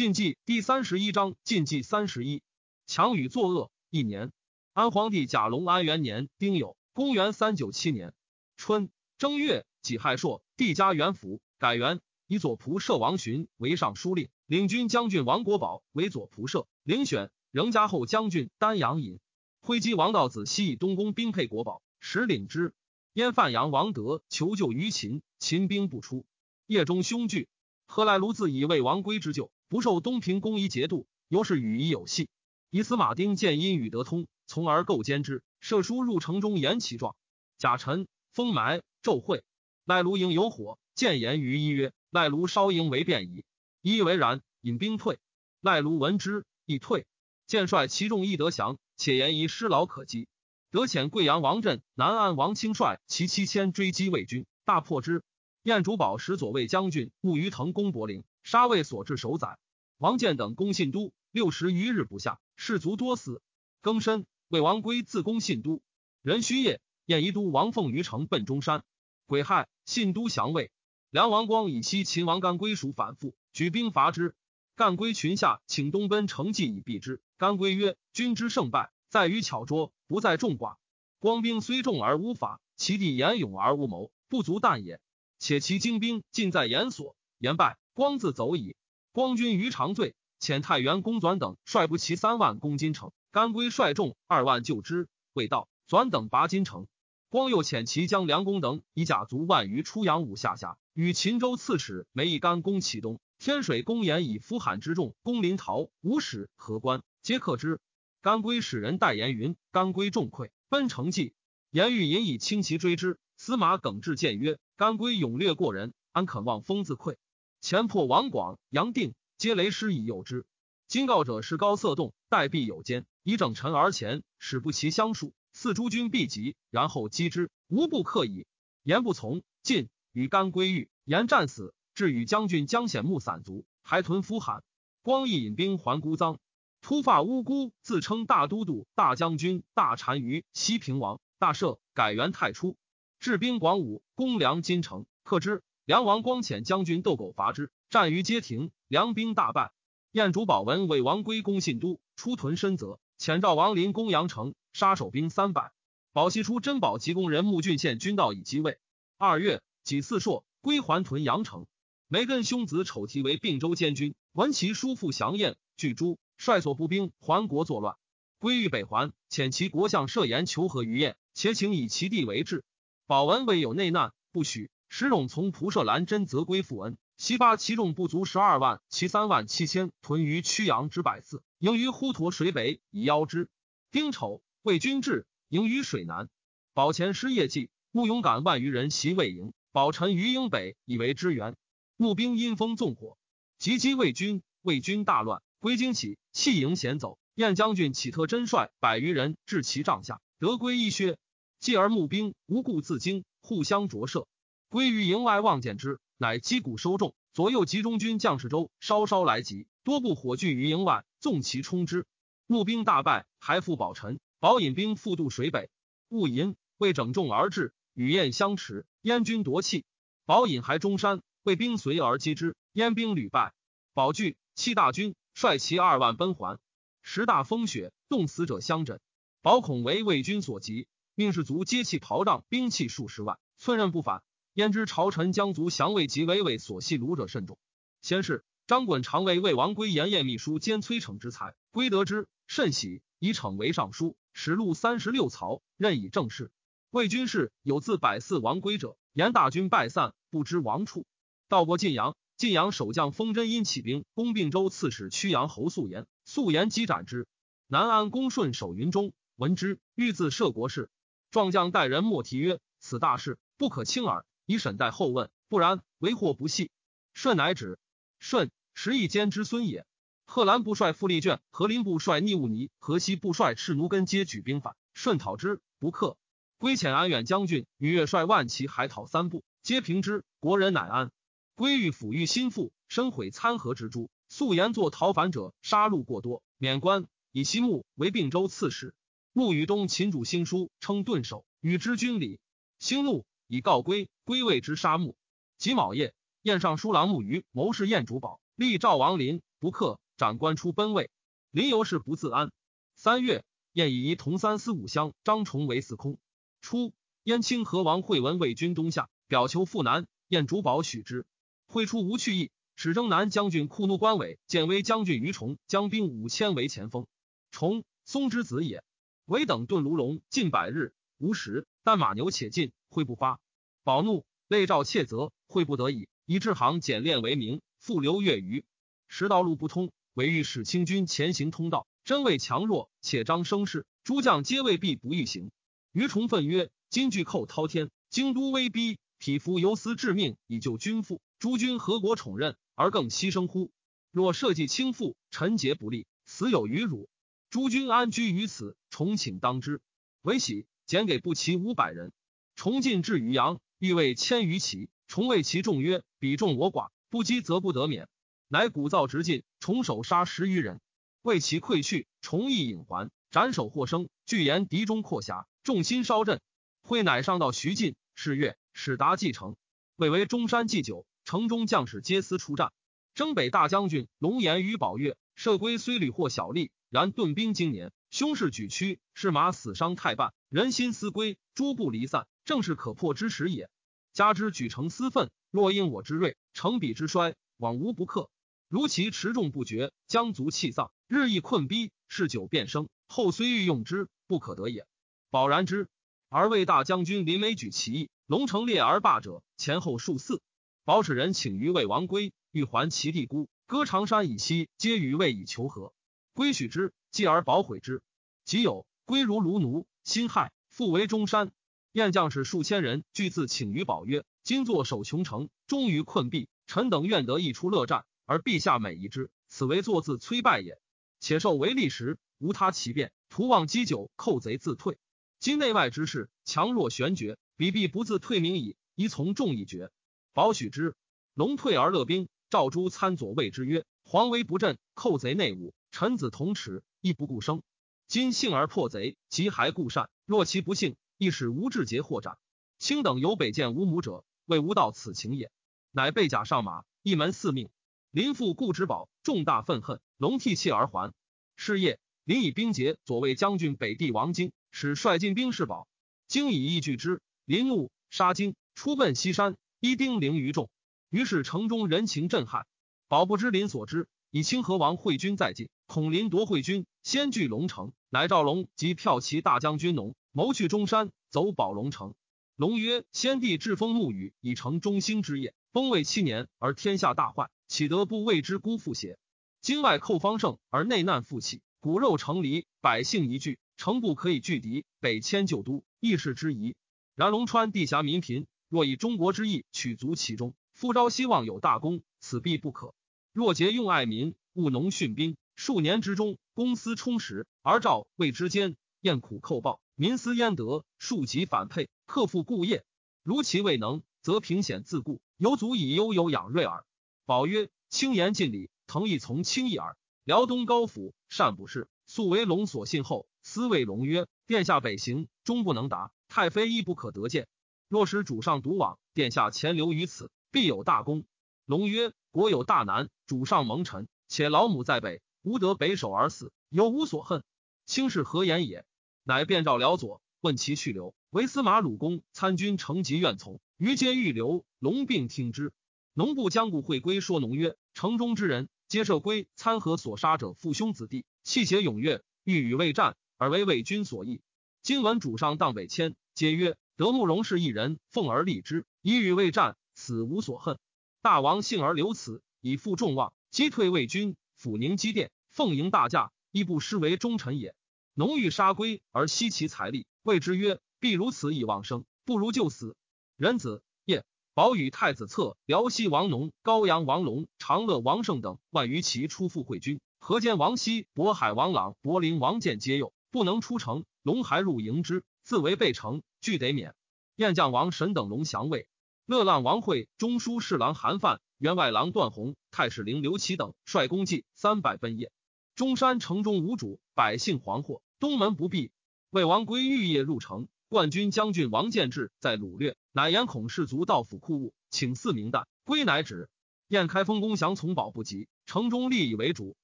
禁忌第三十一章禁忌三十一。强与作恶。一年，安皇帝甲隆安元年丁酉，公元三九七年春正月己亥朔，帝加元符，改元，以左仆射王寻为尚书令，领军将军王国宝为左仆射，遴选仍加后将军丹阳尹。挥击王道子西以东宫兵配国宝，使领之。燕范阳王德求救于秦，秦兵不出，夜中凶惧。何来卢自以魏王归之救，不受东平公仪节度，尤是与夷有隙。以司马丁见因与德通，从而构奸之。射书入城中言其状。贾臣封埋骤会，赖卢营有火，见言于一曰：“赖卢烧营为便矣。”一为然，引兵退。赖卢闻之，亦退。见帅其众亦得降，且言疑失劳可击。得遣贵阳王振、南安王轻率其七千追击魏军，大破之。燕主宝使左卫将军慕于腾攻柏林，杀魏所至首宰。王建等攻信都，六十余日不下，士卒多死。庚申，魏王归自攻信都。壬戌夜，燕夷都王凤于城奔中山。癸亥，信都降魏。梁王光以西秦王干归属反复，举兵伐之。干归群下，请东奔成计以避之。干归曰：“君之胜败，在于巧拙，不在众寡。光兵虽众而无法，其地言勇而无谋，不足惮也。”且其精兵尽在严所，言败，光自走矣。光军于长醉，遣太原公纂等率不齐三万攻金城，甘归率众二万救之，未到，纂等拔金城。光又遣其将梁公等以甲卒万余出阳武下辖，与秦州刺史梅义干攻启东。天水公言以夫罕之众攻临洮，吴使何关皆克之。甘归使人代言云：甘归众溃，奔城计。言欲引以轻骑追之。司马耿志谏曰：“甘归勇略过人，安肯望风自溃？前破王广、杨定，皆雷师以诱之。今告者是高色动，待必有奸，以整臣而前，使不齐相数，四诸军必急，然后击之，无不克矣。言不从，进与甘归遇，言战死。至与将军江显木散卒，还屯夫罕。光义引兵还孤臧，秃发乌孤自称大都督、大将军、大单于、西平王、大赦，改元太初。”治兵广武，攻梁金城，克之。梁王光遣将军斗狗伐之，战于街亭，梁兵大败。燕主保文为王归攻信都，出屯深泽，遣赵王临攻阳城，杀守兵三百。保西出珍宝及公人穆郡县军道以击魏。二月，己巳朔，归还屯阳城。梅根兄子丑提为并州监军，闻其叔父降燕，拒诛，率所部兵还国作乱。归欲北还，遣其国相设言求和于燕，且请以其地为质。保文未有内难，不许。石勇从蒲射兰真则归复恩，西发其众不足十二万，其三万七千屯于曲阳之百次，营于滹沱水北以邀之。丁丑，魏军至，营于水南。保前失业绩，穆勇敢万余人袭魏营，保陈于营北以为支援。募兵因风纵火，急击魏军，魏军大乱，归京起，弃营险走。燕将军启特真率百余人至其帐下，得归一薛。继而募兵无故自惊，互相着射。归于营外望见之，乃击鼓收众，左右集中军将士周稍稍来及，多部火炬于营外，纵其冲之。募兵大败，还复保陈。保引兵复渡水北。戊寅，为整众而至，与燕相持。燕军夺气。保引还中山，为兵随而击之。燕兵屡败。保惧，弃大军，率其二万奔还。十大风雪，冻死者相枕。保恐为魏军所及。命士卒皆弃袍仗，兵器数十万，寸刃不返。焉知朝臣将卒降魏及魏魏所系虏者甚众。先是，张衮常为魏王归延宴秘书兼崔逞之才，归得之甚喜，以逞为尚书，使录三十六曹，任以政事。魏军士有自百四王归者，言大军败散，不知亡处。到过晋阳，晋阳守将封真因起兵攻并州刺史曲阳侯素颜，素颜击斩之。南安公顺守云中，闻之，欲自摄国事。壮将待人莫提曰：“此大事不可轻耳，以审待后问，不然为祸不细。”舜乃止。舜，时义坚之孙也。贺兰部帅傅立卷，何林部帅逆兀尼，河西部帅赤奴根皆举兵反，舜讨之，不克。归遣安远将军与越率万骑海讨三部，皆平之，国人乃安。归欲抚育心腹，深毁参合之诸，素言作逃反者，杀戮过多，免官，以西木为并州刺史。穆与东秦主兴书称顿首，与之军礼。兴怒，以告归。归谓之杀穆。己卯夜，宴尚书郎穆于谋士燕主宝，立赵王林不克，斩官出奔魏。临游氏不自安。三月，燕以仪同三司武乡张崇为司空。初，燕清河王惠文魏军东下，表求赴南，燕主保许之。会出无去意，使征南将军库怒关伟、建威将军于崇将兵五千为前锋。崇，松之子也。韦等遁卢龙近百日，无食，但马牛且进，会不发。保怒，累召窃责，会不得已，以治行简练为名，复留月余。时道路不通，唯欲使清军前行通道，真谓强弱，且张声势，诸将皆未必不欲行。于崇愤曰：“今巨寇滔天，京都威逼，匹夫犹思致命以救君父。诸君何国宠任，而更牺牲乎？若社稷倾覆，臣节不利，死有余辱。诸君安居于此？重请当之。”韦喜，减给不齐五百人。重进至渔阳，欲为千余骑。重谓其众曰：“彼众我寡，不击则不得免。”乃鼓噪直进，重手杀十余人。为其溃去，重亦引还，斩首获生。据言敌中阔狭，众心稍振。会乃上到徐进，是月，使达继承。谓为中山祭酒，城中将士皆思出战。征北大将军龙颜与宝月，射归虽屡获小利，然顿兵经年，凶势举屈，是马死伤太半，人心思归，诸不离散。正是可破之时也。加之举城私愤，若因我之锐，成彼之衰，往无不克。如其持重不绝，将卒气丧，日益困逼，事久变生。后虽欲用之，不可得也。保然之。而魏大将军林美举其意，龙城列而霸者，前后数四。保使人请于魏王归，欲还其地孤，割长山以西，皆于魏以求和。归许之，继而保毁之。即有归如卢奴，辛亥复为中山。燕将士数千人，俱自请于宝曰：“今坐守穷城，终于困毙。臣等愿得一出乐战，而陛下美一之，此为作自摧败也。且受为利时，无他其变，徒望积久，寇贼自退。今内外之事，强弱悬绝，彼必不自退名矣。宜从众议决。保许之。龙退而乐兵。赵诸参左谓之曰：‘皇威不振，寇贼内务，臣子同耻，亦不顾生。今幸而破贼，即还固善。若其不幸。’”亦使吴志杰获斩。卿等有北见吴母者，为吾道此情也。乃被甲上马，一门四命。林父故之宝，重大愤恨，龙涕泣而还。是夜，林以兵劫左卫将军北地王京，使率进兵士保。京以义拒之，林怒杀京，出奔西山，一丁零余众。于是城中人情震撼。保不知林所知，以清河王会军在晋，恐林夺会军，先据龙城，乃赵龙及骠骑大将军农。谋去中山，走保龙城。龙曰：“先帝栉风沐雨，以成中兴之业。封位七年，而天下大患，岂得不为之辜负邪？今外寇方盛，而内难复起，骨肉成离，百姓一聚，城不可以拒敌，北迁旧都，亦是之宜。然龙川地狭民贫，若以中国之意取足其中，复朝希望有大功，此必不可。若节用爱民，务农训兵，数年之中，公私充实，而赵魏之间，厌苦寇暴。”民思焉得？庶几反配，克复故业。如其未能，则平险自固，犹足以悠悠养锐耳。宝曰：“轻言尽礼，腾亦从轻易耳。”辽东高府善不事，素为龙所信后。思谓龙曰：“殿下北行，终不能达。太妃亦不可得见。若使主上独往，殿下潜留于此，必有大功。”龙曰：“国有大难，主上蒙尘，且老母在北，吾得北守而死，有无所恨。卿是何言也？”乃便召辽左，问其去留。为司马鲁公参军，成疾愿从。于皆欲留，龙并听之。农部将故会归说农曰：“城中之人，皆设归参合所杀者父兄子弟，气节踊跃，欲与魏战，而为魏军所役。今闻主上当北迁，皆曰：得慕容氏一人，奉而立之，以与魏战，死无所恨。大王幸而留此，以负众望，击退魏军，抚宁基甸，奉迎大驾，亦不失为忠臣也。”农欲杀龟而惜其财力，谓之曰：“必如此以忘生，不如就死。”仁子夜，宝与太子策、辽西王农、高阳王龙、长乐王胜等万余骑出赴会军。河间王熙、渤海王朗、柏林王建皆有，不能出城。龙还入营之，自为备城，俱得免。燕将王神等龙降魏。乐浪王会、中书侍郎韩范、员外郎段宏、太史令刘启等率公骑三百奔邺。中山城中无主，百姓惶惑。东门不闭，魏王归欲夜入城，冠军将军王建志在掳掠，乃言孔氏族盗府库物，请赐明旦，归乃止。燕开封公降从保不及，城中立以为主，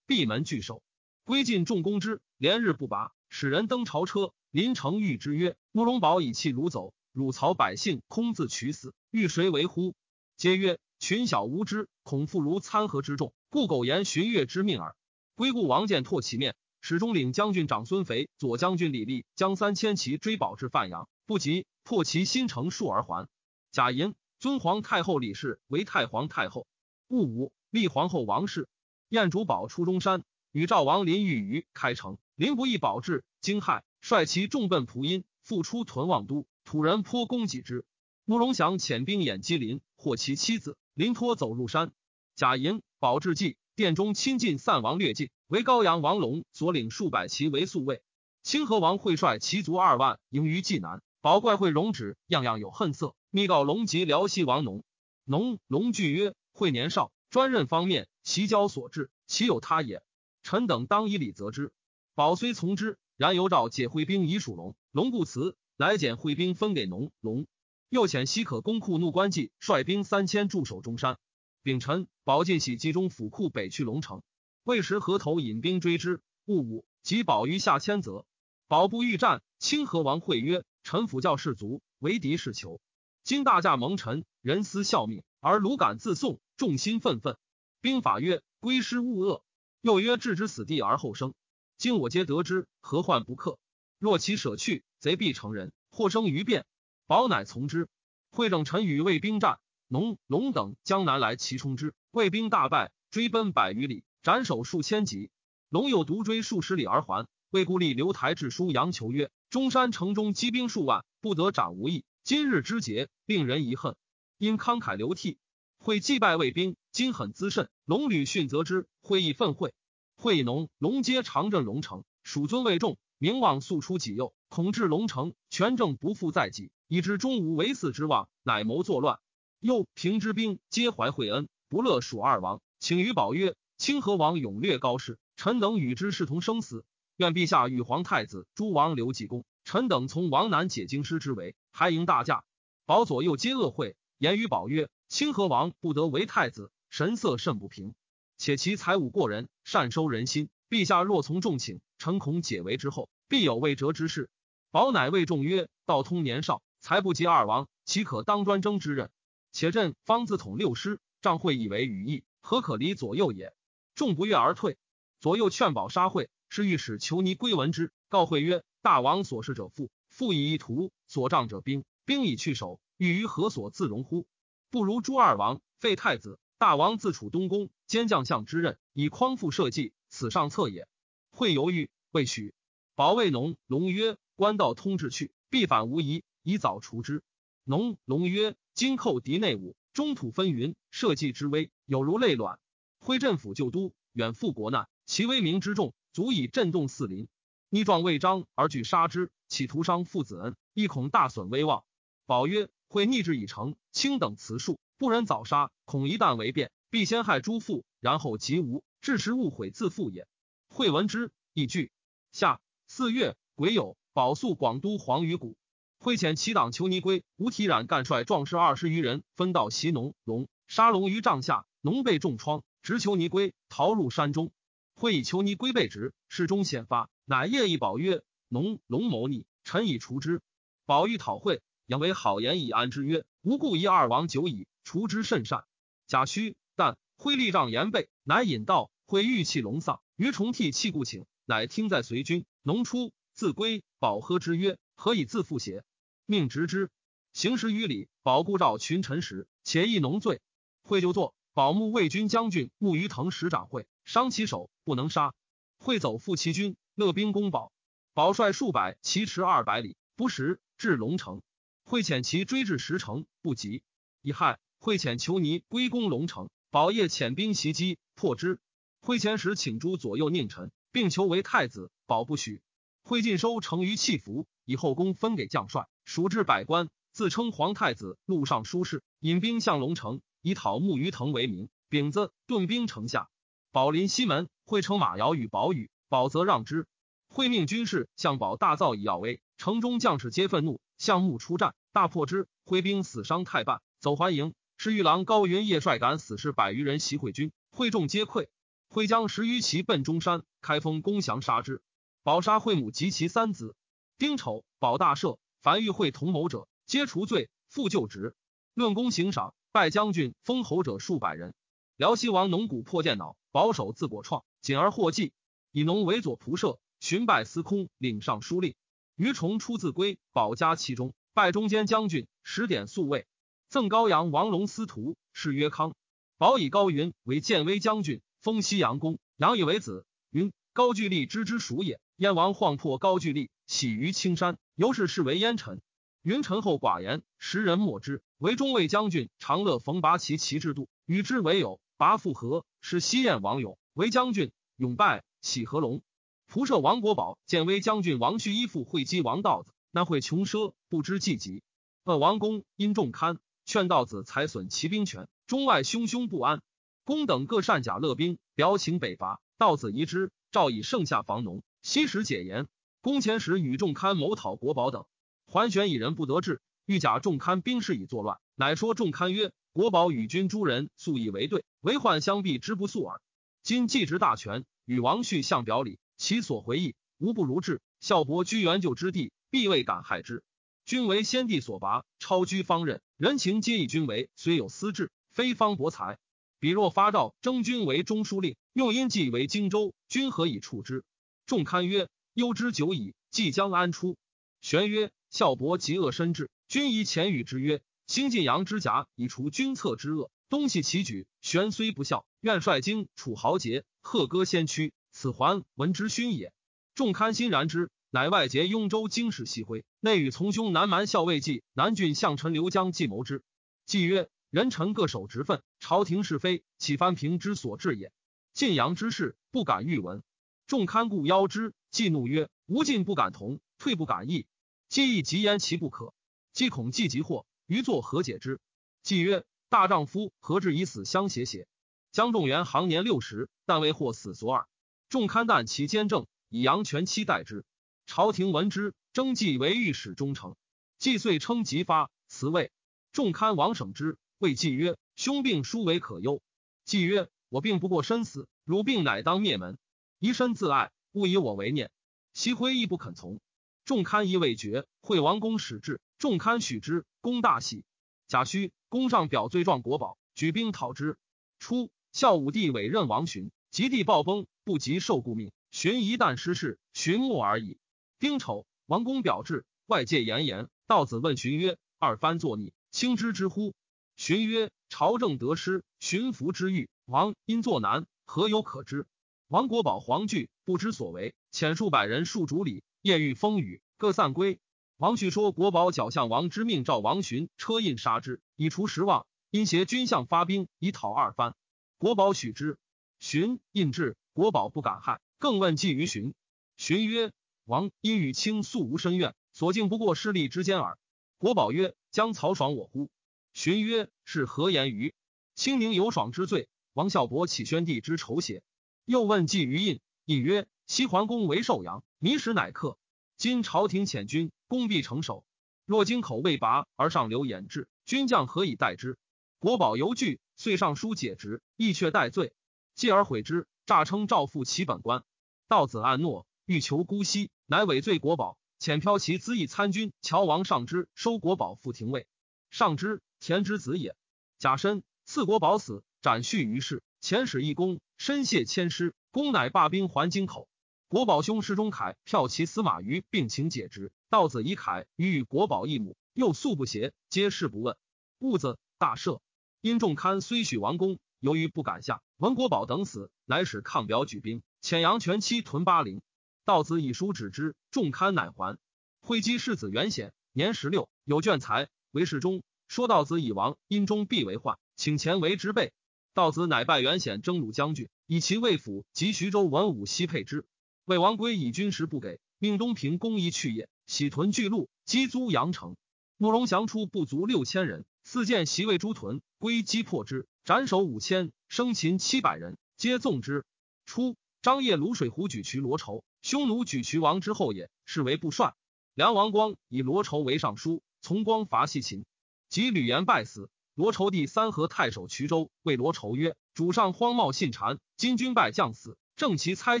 闭门拒守。归进众攻之，连日不拔，使人登朝车。临城谕之曰：“慕容宝以弃汝走，汝曹百姓空自取死，欲谁为乎？”皆曰：“群小无知，恐复如参合之众，故苟言寻月之命耳。”归故王建拓其面，始中领将军长孙肥、左将军李立将三千骑追保至范阳，不及，破其新城数而还。贾银尊皇太后李氏为太皇太后。戊午，立皇后王氏。燕主保出中山，与赵王林遇于开城。林不义保至，惊骇，率其众奔蒲阴，复出屯望都。土人颇攻击之。慕容祥遣兵掩击林，获其妻子。林托走入山。贾银保至济，殿中亲近散王略尽，为高阳王龙所领数百骑为宿卫。清河王会率骑卒二万迎于济南。宝怪会容止，样样有恨色。密告龙及辽西王农。农龙惧曰。会年少，专任方面，其交所至，岂有他也？臣等当以礼责之。宝虽从之，然犹召解会兵以属龙。龙不辞，来减会兵分给农龙。又遣西可攻库怒关计，率兵三千驻守中山。丙辰，保进喜集中府库北去龙城。未时，河头引兵追之。戊午，及保于下千泽。保不欲战，清河王会曰：“臣辅教士卒，为敌是求。今大驾蒙尘，人思效命，而鲁敢自送。”众心愤愤，兵法曰：“归师勿恶。”又曰：“置之死地而后生。”今我皆得之，何患不克？若其舍去，贼必成人，或生于变。保乃从之。会正臣与卫兵战，农龙等江南来齐冲之，卫兵大败，追奔百余里，斩首数千级。龙又独追数十里而还。魏故立刘台致书杨求曰：“中山城中积兵数万，不得斩无益。今日之节，令人遗恨。因慷慨流涕。”会祭拜卫兵，今很滋甚。龙履训责之，会议愤会。会农龙皆常镇龙城，属尊魏重，名望速出己右，恐至龙城，权政不复在己，以致终无为嗣之望，乃谋作乱。又平之兵皆怀惠恩，不乐蜀二王，请于宝曰：“清河王勇略高士，臣等与之视同生死，愿陛下与皇太子、诸王留济公，臣等从王南解京师之围，还迎大驾。”宝左右皆恶会，言于宝曰。清河王不得为太子，神色甚不平。且其才武过人，善收人心。陛下若从众请，臣恐解围之后，必有未折之事。保乃谓众曰：“道通年少，才不及二王，岂可当专征之任？且朕方自统六师，仗会以为羽翼，何可离左右也？”众不悦而退。左右劝保杀会，是御史求尼归闻之，告会曰：“大王所事者富，富以一图；所仗者兵，兵以去守。欲于何所自容乎？”不如诸二王废太子，大王自处东宫兼将相之任，以匡复社稷，此上策也。会犹豫未许。保卫农龙曰：“官道通至去，必反无疑，以早除之。”农龙曰：“今寇敌内务，中土纷纭，社稷之危有如累卵。挥镇抚旧都，远赴国难，其威名之重，足以震动四邻。逆状未彰而拒杀之，企图伤父子恩，亦恐大损威望。”保曰。会逆志已成，卿等辞数不忍早杀，恐一旦为变，必先害诸父，然后及吾，致时误悔自负也。会闻之，亦惧。下四月癸酉，保肃广都黄鱼谷，会遣其党求尼归，吴体染干率壮士二十余人，分道袭农龙，杀龙于帐下，农被重创，直求尼归，逃入山中。会以求尼归被执，事中显发，乃夜一保曰：“农龙谋逆，臣以除之。”保玉讨会。杨为好言以安之曰：“吾故一二王久矣，除之甚善。”贾诩但挥立杖言备，乃引道会玉气龙丧，于重替气故请，乃听在随军。农出自归，保喝之曰：“何以自负邪？”命执之。行十余里，保故召群臣时，且议农罪。会就坐，保目魏军将军穆于腾使掌会，伤其手，不能杀。会走复其军，勒兵攻保。保率数百骑驰二百里，不时至龙城。会遣其追至石城，不及。乙亥，会遣求尼归攻龙城，保业遣兵袭击，破之。会遣使请诸左右佞臣，并求为太子，保不许。会尽收成于弃服，以后宫分给将帅，属至百官，自称皇太子。路上书事，引兵向龙城，以讨木鱼藤为名。丙子，顿兵城下。保临西门，会乘马遥与保语，保则让之。会命军士向保大造以耀威，城中将士皆愤怒。项目出战，大破之，挥兵死伤太半，走还营。是玉郎高云夜率赶死士百余人袭会军，会众皆溃。会将十余骑奔中山，开封攻降杀之。保杀会母及其三子。丁丑，保大赦，凡与会同谋者，皆除罪，复就职。论功行赏，拜将军、封侯者数百人。辽西王农谷破电脑，保守自果创，谨而获计，以农为左仆射，寻拜司空，领尚书令。余崇出自归，保家其中，拜中间将军，十点宿卫。赠高阳王龙司徒，谥曰康。保以高云为建威将军。封西阳公，杨以为子。云高句丽之之属也。燕王晃破高句丽，喜于青山，由是视为燕臣。云臣后寡言，时人莫之。为中尉将军，长乐冯拔其旗制度，与之为友。拔复合，是西燕王勇为将军，勇败，喜合龙。仆射王国宝，建威将军王旭依附会稽王道子，那会穷奢，不知计极。恶王公因重堪，劝道子裁损其兵权，中外汹汹不安。公等各善甲乐兵，表请北伐。道子疑之，诏以盛夏防农，西时解言。公前时与众堪谋讨国宝等，桓玄以人不得志，欲假众堪兵士以作乱，乃说众堪曰：“国宝与君诸人素以为对，为患相避之不速耳。今既执大权，与王旭相表里，其所回忆无不如志。孝伯居元就之地，必未敢害之。君为先帝所拔，超居方任，人情皆以君为，虽有私志，非方博才。”彼若发诏征君为中书令，用阴计为荆州，君何以处之？众堪曰：忧之久矣，即将安出？玄曰：孝伯极恶深志，君以前与之曰：兴晋阳之甲，以除君侧之恶，东西其举。玄虽不孝，愿率荆楚豪杰，贺歌先驱，此还闻之勋也。众堪欣然之，乃外结雍州经史系徽，内与从兄南蛮校尉计南郡相臣刘江计谋之。计曰。人臣各守职分，朝廷是非，岂藩平之所至也？晋阳之事，不敢预闻。众堪故邀之，既怒曰：“吾进不敢同，退不敢易。既亦急言其不可。既恐既急祸，余作何解之？”既曰：“大丈夫何至以死相挟邪？”江仲元行年六十，但为获死所耳。众堪旦其坚正，以杨全期待之。朝廷闻之，征季为御史中丞。季遂称疾发，辞位。众堪王省之。谓季曰：“兄病殊为可忧。”季曰：“我病不过身死，汝病乃当灭门。宜身自爱，勿以我为念。”西辉亦不肯从。众堪疑未决，惠王公使至，众堪许之，公大喜。贾诩公上表罪状国宝，举兵讨之。初，孝武帝委任王寻，及帝暴崩，不及受顾命。寻一旦失势，寻没而已。丁丑，王公表至，外界言言。道子问寻曰：“二番作逆，卿知之乎？”寻曰：“朝政得失，巡抚之欲，王因作难，何有可知？”王国宝黄惧，不知所为，遣数百人戍竹里。夜遇风雨，各散归。王旭说国宝矫相王之命，召王寻车印杀之，以除十望。因挟军相发兵以讨二番，国宝许之。荀印至，国宝不敢害，更问计于荀。荀曰：“王因与卿素无深怨，所敬不过势力之间耳。”国宝曰：“将曹爽我乎？”荀曰：“是何言于？清明有爽之罪，王孝伯启宣帝之仇邪？”又问季于印，印曰：“西桓公为寿阳，迷时乃克。今朝廷遣军，攻必成守。若京口未拔而上流掩至，军将何以待之？”国宝犹惧，遂上书解职，亦却待罪。继而悔之，诈称赵父其本官。道子暗诺，欲求姑息，乃委罪国宝，遣骠骑资议参军乔王上之收国宝复廷尉。上之。田之子也，贾申赐国宝死，斩恤于世。遣使一公，身谢千师，公乃罢兵还京口。国宝兄石中凯票骑司马于，并请解职。道子以凯与与国宝一母，又素不协，皆事不问。兀子大赦。因仲堪虽许王公，由于不敢下，闻国宝等死，乃使抗表举兵，遣杨全期屯巴陵。道子以书指之，仲堪乃还。会稽世子元显，年十六，有卷才，为侍中。说道子以亡，因中必为患，请前为之备。道子乃拜元显征虏将军，以其魏府及徐州文武悉配之。魏王归以军食不给，命东平公宜去也。喜屯巨鹿，击租阳城。慕容祥出不足六千人，四见袭魏诸屯，归击破之，斩首五千，生擒七百人，皆纵之。初，张掖卤水湖举渠罗筹，匈奴举渠王之后也，是为不帅。梁王光以罗筹为尚书，从光伐西秦。及吕延败死，罗仇第三河太守衢州谓罗仇曰：“主上荒冒信谗，今军败将死，正其猜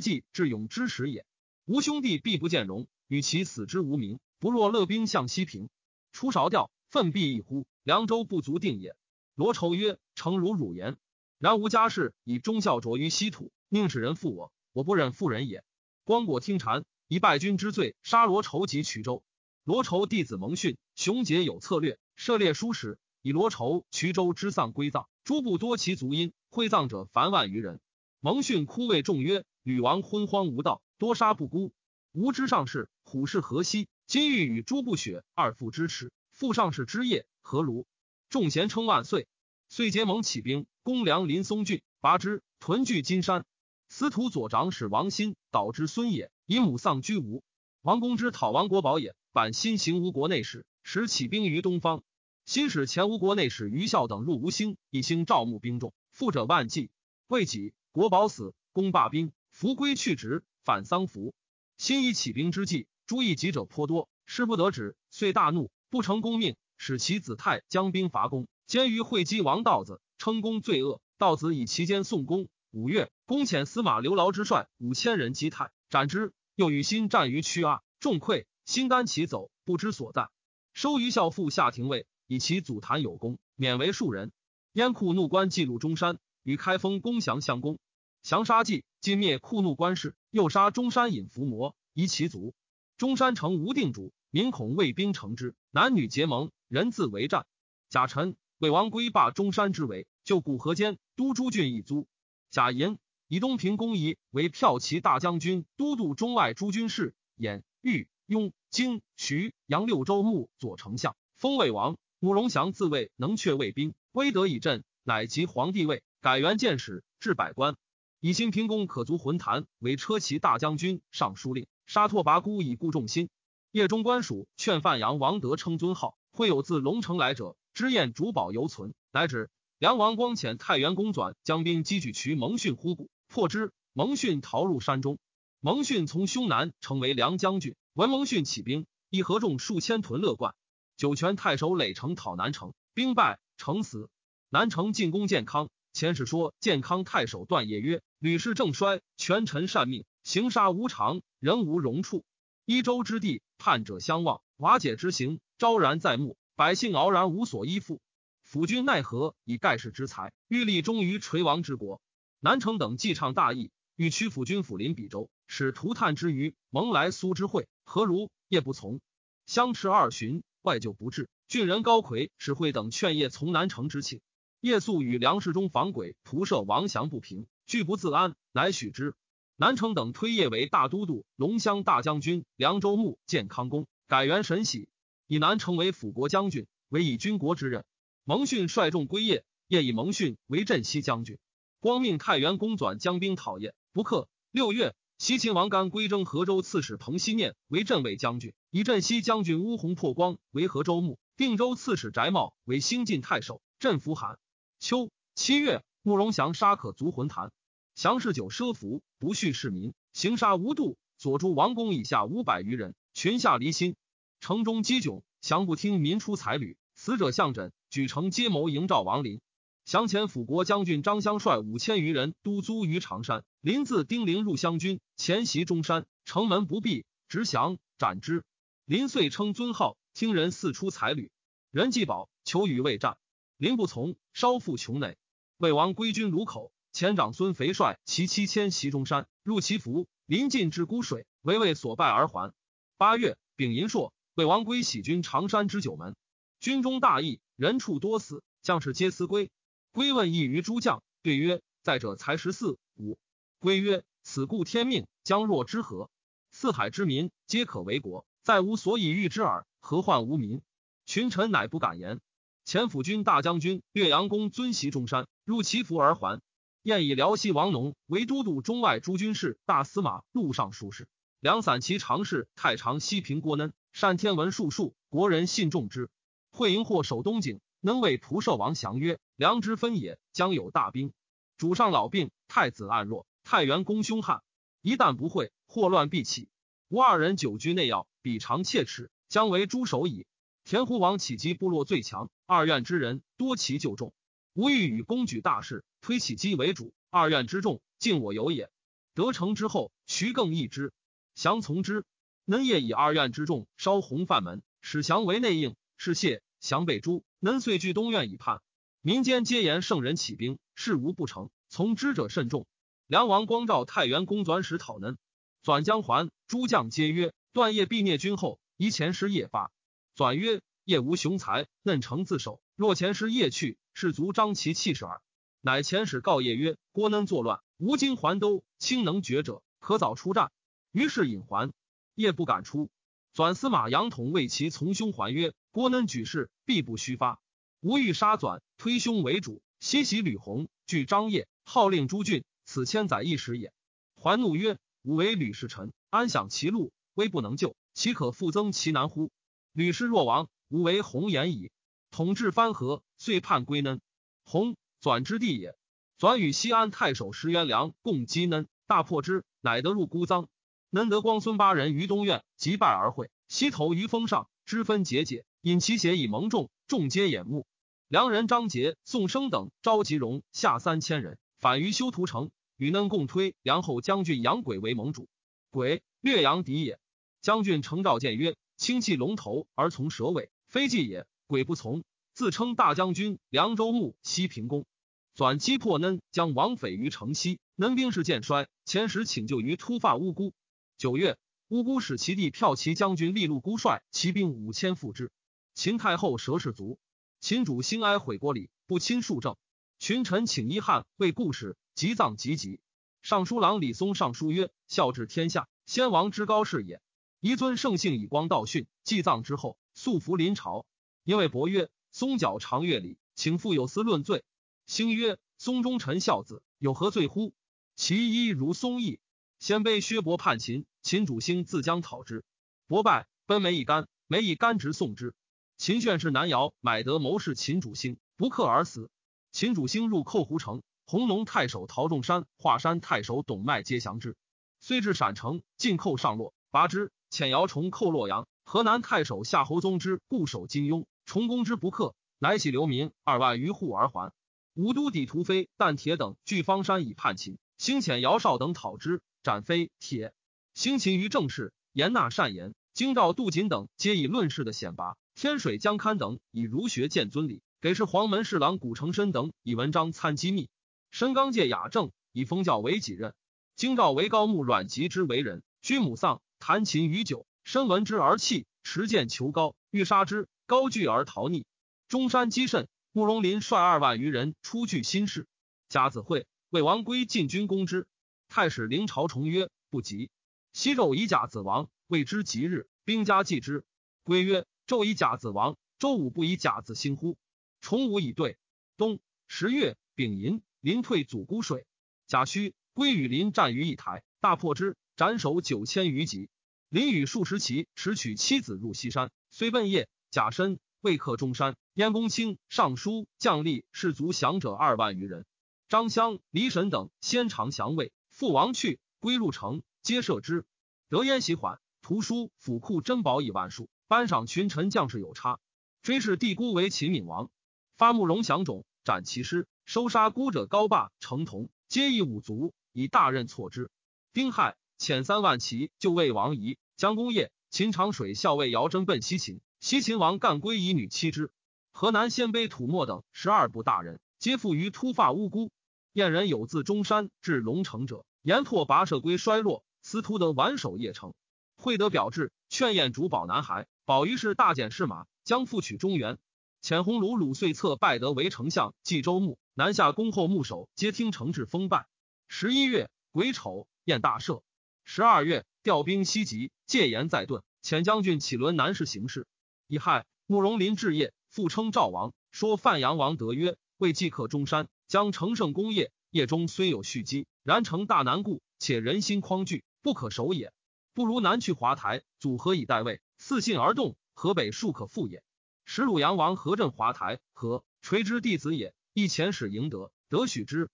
忌智勇之时也。吾兄弟必不见容，与其死之无名，不若勒兵向西平，出韶调，奋必一呼？凉州不足定也。”罗仇曰：“诚如汝言。然吾家事以忠孝着于西土，宁使人负我？我不忍负人也。”光果听谗，以败军之罪杀罗仇及衢州。罗仇弟子蒙逊，雄杰有策略，涉猎书史。以罗仇、衢州之丧归葬，诸部多其族因，会葬者凡万余人。蒙逊哭谓众曰：“吕王昏荒无道，多杀不孤。吾之上士，虎视河西，今欲与诸部血二父之耻，复上士之业，何如？”众贤称万岁。遂结盟起兵，攻梁林松郡，拔之，屯据金山。司徒左长史王欣导之孙也，以母丧居吴。王公之讨王国宝也，版新行吴国内史，使起兵于东方。新使前吴国内史余孝等入吴兴，一兴赵牧兵众，富者万计。未几，国宝死，公罢兵，伏归去职，反丧服。新以起兵之计，诸义己者颇多，师不得止，遂大怒，不成功命，使其子泰将兵伐公，监于会稽王道子，称公罪恶。道子以其间送公。五月，公遣司马刘劳之帅五千人击泰，斩之。又与新战于曲阿，众溃，新单骑走，不知所在，收于孝父下廷尉。以其祖坛有功，免为庶人。燕库怒关记录中山，与开封攻降相公，降杀计，尽灭库怒关氏，又杀中山引伏魔，夷其族。中山城无定主，民恐卫兵城之，男女结盟，人自为战。贾臣魏王归霸中山之围，就古河间都诸郡一租。贾寅以东平公仪为骠骑大将军，都督中外诸军事。演豫雍京徐杨六州牧左丞相，封魏王。慕容祥自谓能却卫兵，威德以振，乃即皇帝位，改元建始，至百官。以新平公可足浑坛，为车骑大将军、尚书令。沙拓跋孤以固众心。夜中官署劝范阳王德称尊号，会有自龙城来者，知宴主宝犹存，乃止。梁王光遣太原公转将兵击举渠蒙逊呼谷，破之。蒙逊逃入山中。蒙逊从胸南成为梁将军。闻蒙逊起兵，亦合众数千屯乐冠。酒泉太守累城讨南城，兵败，城死。南城进攻建康。前史说建康太守段业曰：“吕氏正衰，权臣善命，行杀无常，人无容处。一州之地，叛者相望，瓦解之行昭然在目，百姓傲然无所依附。辅君奈何以盖世之才，欲立忠于垂亡之国？”南城等既倡大义，欲屈辅君抚临比州，使涂炭之余，蒙来苏之会，何如？夜不从，相持二旬。外就不至，郡人高魁、史会等劝业从南城之请。叶素与梁世忠防鬼仆射王祥不平，拒不自安，乃许之。南城等推叶为大都督、龙骧大将军、凉州牧、建康公，改元神喜，以南城为辅国将军，为以军国之任。蒙逊率众归业，业以蒙逊为镇西将军。光命太原公转将兵讨业，不克。六月。西秦王干归征河州刺史彭熙念为镇卫将军，以镇西将军乌洪破光为河州牧，定州刺史翟茂为兴晋太守，镇扶韩。秋七月，慕容祥杀可足浑坛，祥嗜酒奢服，不恤市民，行杀无度，左诸王公以下五百余人，群下离心。城中饥窘，祥不听民出财旅，死者相枕，举城皆谋营赵王陵。降前辅国将军张相率五千余人都租于长山，临自丁陵入湘军，前袭中山，城门不闭，直降斩之。林遂称尊号，听人四出才旅，人既保求与未战，林不从，稍复穷馁。魏王归军卢口，前长孙肥帅其七千袭中山，入其府，临近至孤水，为魏所败而还。八月，丙寅朔，魏王归喜军长山之九门，军中大疫，人畜多死，将士皆思归。归问一于诸将，对曰：“在者才十四五。”归曰：“此故天命，将若之何？四海之民皆可为国，再无所以御之耳。何患无民？”群臣乃不敢言。前辅军大将军岳阳公尊袭中山，入其府而还。燕以辽西王农为都督中外诸军事、大司马、录尚书事。梁散骑常侍太常西平郭嫩善天文术数，国人信重之。会营或守东景。能为蒲寿王降曰：“良之分也，将有大兵。主上老病，太子暗弱，太原公凶悍，一旦不会，祸乱必起。吾二人久居内要，比长切齿，将为诸首矣。”田胡王起击部落最强，二院之人多其就众。吾欲与公举大事，推起击为主。二院之众，尽我有也。得成之后，徐更易之，降从之。能夜以二院之众烧红范门，使降为内应。是谢降被诛。能遂据东院以叛。民间皆言圣人起兵，事无不成。从之者甚众。梁王光照太原公转使讨能，转将还。诸将皆曰：断业必灭军后，宜前师夜发。转曰：夜无雄才，嫩成自守。若前师夜去。士卒张其气势耳，乃遣使告夜曰：“郭嫩作乱，吴京还都，卿能决者，可早出战。”于是引还，夜不敢出。转司马杨统为其从兄还曰：“郭嫩举事，必不虚发。吾欲杀转，推兄为主，西袭吕弘，拒张掖，号令诸郡。此千载一时也。”还怒曰：“吾为吕氏臣，安享其禄，威不能救，岂可复增其难乎？吕氏若亡，吾为红颜矣。”统治藩河，遂叛归嫩。弘转之地也。转与西安太守石元良共击嫩，大破之，乃得入孤臧。嫩得光孙八人于东院，击败而会，西投于峰上，之分节节，引其血以蒙众，众皆眼目。良人张杰、宋生等召集戎下三千人，反于修图城，与嫩共推梁后将军杨轨为盟主。轨略阳敌也。将军承诏见曰：“轻弃龙头而从蛇尾，非计也。”鬼不从，自称大将军。凉州牧西平公转击破嫩，将王匪于城西。嫩兵势渐衰，前时请救于突发乌孤。九月，乌孤使其弟骠骑将军利禄孤率骑兵五千赴之。秦太后蛇氏卒，秦主兴哀悔国礼，不亲庶政。群臣请一汉为故事，急葬急急。尚书郎李松上书曰：“孝治天下，先王之高士也。宜尊圣性，以光道训。祭葬之后，肃服临朝。”因为伯曰：“松角长乐礼，请复有司论罪。”兴曰：“松忠臣孝子，有何罪乎？其一如松义。”鲜卑薛伯叛秦，秦主兴自将讨之，伯败，奔梅一干，梅以干直送之。秦炫是南姚买得谋士秦主兴，不克而死。秦主兴入寇胡城，弘农太守陶仲山、华山太守董迈皆降之。虽至陕城，进寇上洛，拔之。遣姚崇寇洛阳，河南太守夏侯宗之固守金庸。重攻之不克，乃徙流民二万余户而还。吴都抵屠飞、但铁等据方山以叛秦，兴遣姚绍等讨之，斩飞、铁。兴秦于政事，严纳善言。京兆杜锦等皆以论事的显拔。天水江堪等以儒学见尊礼，给事黄门侍郎古承申等以文章参机密。申刚介雅正以封教为己任。京兆为高木阮籍之为人，居母丧，弹琴于酒，申闻之而泣，持剑求高，欲杀之。高惧而逃匿，中山积甚。慕容林率二万余人出据新市。甲子会，魏王归进军攻之。太史临朝重曰：“不及西纣以甲子亡，谓之吉日，兵家祭之。归曰：纣以甲子亡，周武不以甲子兴乎？重武以对。冬十月丙寅，临退祖姑水。甲戌，归与林战于一台，大破之，斩首九千余级。林与数十骑持取妻子入西山，虽奔夜。”甲申，未克中山。燕公卿、尚书、将吏、士卒降者二万余人。张襄、李审等先尝降魏，父王去，归入城，皆赦之。得燕喜缓，图书府库珍宝以万数，颁赏群臣将士有差。追谥帝姑为秦闵王，发慕容降种，斩其师，收杀孤者高霸、成同，皆以五族，以大任错之。丁亥，遣三万骑救魏王仪、将功业。秦长水校尉姚真奔西秦。西秦王干归以女妻之，河南鲜卑吐沫等十二部大人，皆附于突发乌孤。燕人有自中山至龙城者，言拓跋涉归衰落，司徒德挽守邺城。惠德表志，劝燕主保南孩。保于是大减士马，将复取中原。遣鸿胪鲁遂策拜德为丞相，冀州牧。南下恭候牧守，皆听承制封拜。十一月癸丑，燕大赦。十二月调兵西击，戒严在顿，遣将军启伦南市行事。乙亥，慕容林置业，复称赵王。说范阳王德曰：“为祭克中山，将成胜功业。业中虽有蓄积，然成大难故，且人心匡惧，不可守也。不如南去华台，组合以待位，四信而动，河北庶可复也。”使鲁阳王何振华台，何垂之弟子也，一遣使迎得，得许之。